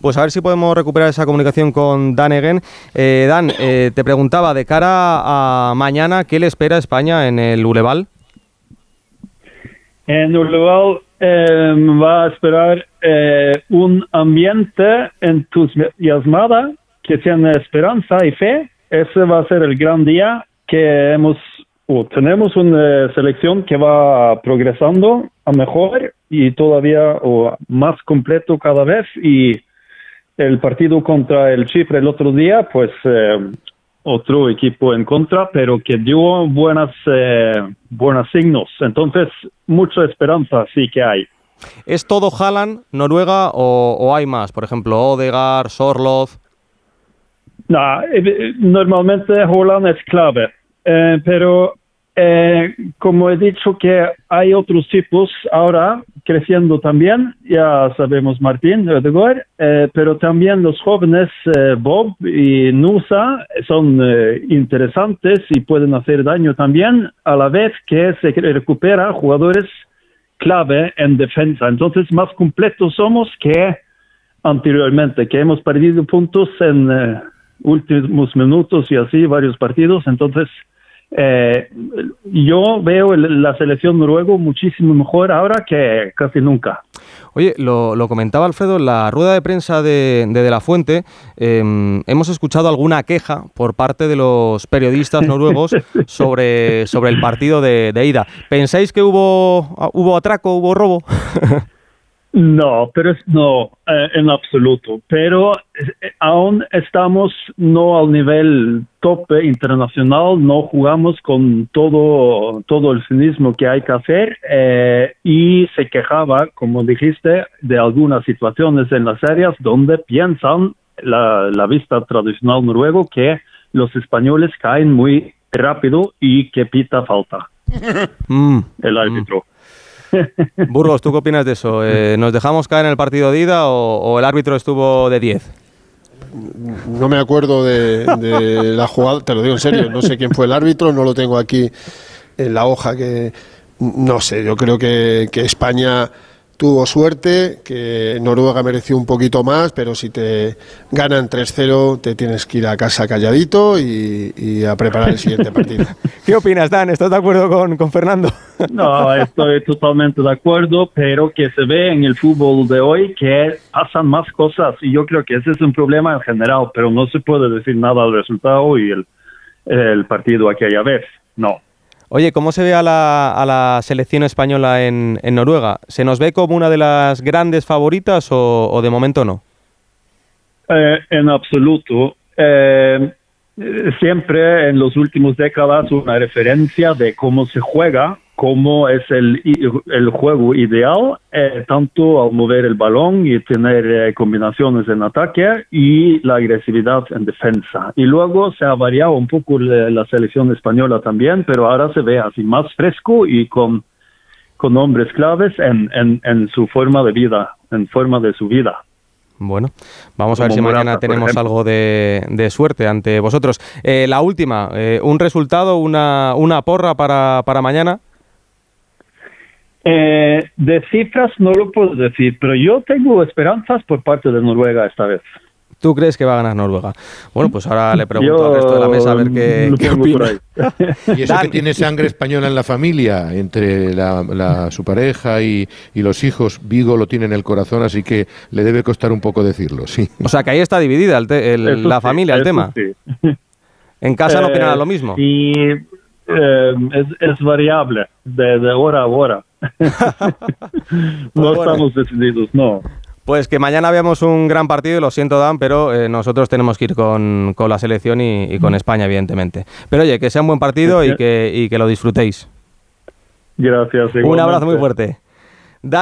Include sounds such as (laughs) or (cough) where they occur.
pues a ver si podemos recuperar esa comunicación con Dan Egen. Eh, Dan, eh, te preguntaba, de cara a mañana, ¿qué le espera España en el Uleval? En Uleval va a esperar un ambiente entusiasmado que tiene esperanza y fe. Ese va a ser el gran día que hemos tenemos una selección que va progresando a mejor y todavía o más completo cada vez y el partido contra el Chipre el otro día, pues eh, otro equipo en contra, pero que dio buenas, eh, buenos signos. Entonces, mucha esperanza sí que hay. ¿Es todo Haaland, Noruega o, hay más? Por ejemplo, Odegaard, Sorloth. No, eh, normalmente Haaland es clave, pero eh, como he dicho que hay otros tipos ahora creciendo también, ya sabemos Martín Odegaard, eh, pero también los jóvenes eh, Bob y Nusa son interesantes y pueden hacer daño también, a la vez que se recupera jugadores clave en defensa. Entonces, más completos somos que anteriormente, que hemos perdido puntos en últimos minutos y así varios partidos. Entonces, eh, yo veo la selección noruego muchísimo mejor ahora que casi nunca. Oye, lo, comentaba Alfredo en la rueda de prensa de De, La Fuente. Em, hemos escuchado alguna queja por parte de los periodistas noruegos (laughs) sobre, sobre el partido de, de ida. ¿Pensáis que hubo, hubo atraco, hubo robo? (laughs) No, pero no, eh, en absoluto. Pero eh, aún estamos no al nivel tope internacional, no jugamos con todo, todo el cinismo que hay que hacer eh, y se quejaba, como dijiste, de algunas situaciones en las áreas donde piensan la, la vista tradicional noruego que los españoles caen muy rápido y que pita falta (laughs) mm. el árbitro. (laughs) Burgos, ¿tú qué opinas de eso? Eh, ¿Nos dejamos caer en el partido de ida o, el árbitro estuvo de 10? No me acuerdo de, la jugada, te lo digo en serio, no sé quién fue el árbitro, no lo tengo aquí en la hoja que... No sé, yo creo que, que España tuvo suerte, que Noruega mereció un poquito más, pero si te ganan 3-0 te tienes que ir a casa calladito y, a preparar el siguiente partido. (laughs) ¿Qué opinas, Dan? ¿Estás de acuerdo con, con, Fernando? (laughs) No, estoy totalmente de acuerdo, pero que se ve en el fútbol de hoy que pasan más cosas y yo creo que ese es un problema en general, pero no se puede decir nada al resultado y el, el partido aquella vez. No. Oye, ¿cómo se ve a la, a la selección española en, en, Noruega? ¿Se nos ve como una de las grandes favoritas o, de momento no? Eh, en absoluto. Eh, siempre en los últimos décadas una referencia de cómo se juega cómo es el, el juego ideal, eh, tanto al mover el balón y tener eh, combinaciones en ataque y la agresividad en defensa. Y luego se ha variado un poco la, selección española también, pero ahora se ve así más fresco y con, con hombres claves en, en, su forma de vida, en forma de su vida. Bueno, vamos a ver si mañana tenemos algo de, de, suerte ante vosotros. Eh, la última, un resultado, una, una porra para, para mañana. Eh, de cifras no lo puedo decir, pero yo tengo esperanzas por parte de Noruega esta vez. ¿Tú crees que va a ganar Noruega? Bueno, pues ahora le pregunto al resto de la mesa a ver qué, qué opina. (laughs) Y eso que tiene sangre española en la familia, entre la, su pareja y, los hijos, Vigo lo tiene en el corazón, así que le debe costar un poco decirlo, sí. O sea, que ahí está dividida la familia, el tema. (laughs) ¿En casa no opinan lo mismo? Sí, eh, es, variable, de hora a hora. (laughs) no estamos decididos, no. Pues que mañana veamos un gran partido, lo siento Dan, pero eh, nosotros tenemos que ir con, la selección y, con España, evidentemente. Pero oye, que sea un buen partido y que, y que lo disfrutéis. Gracias. Un abrazo muy fuerte.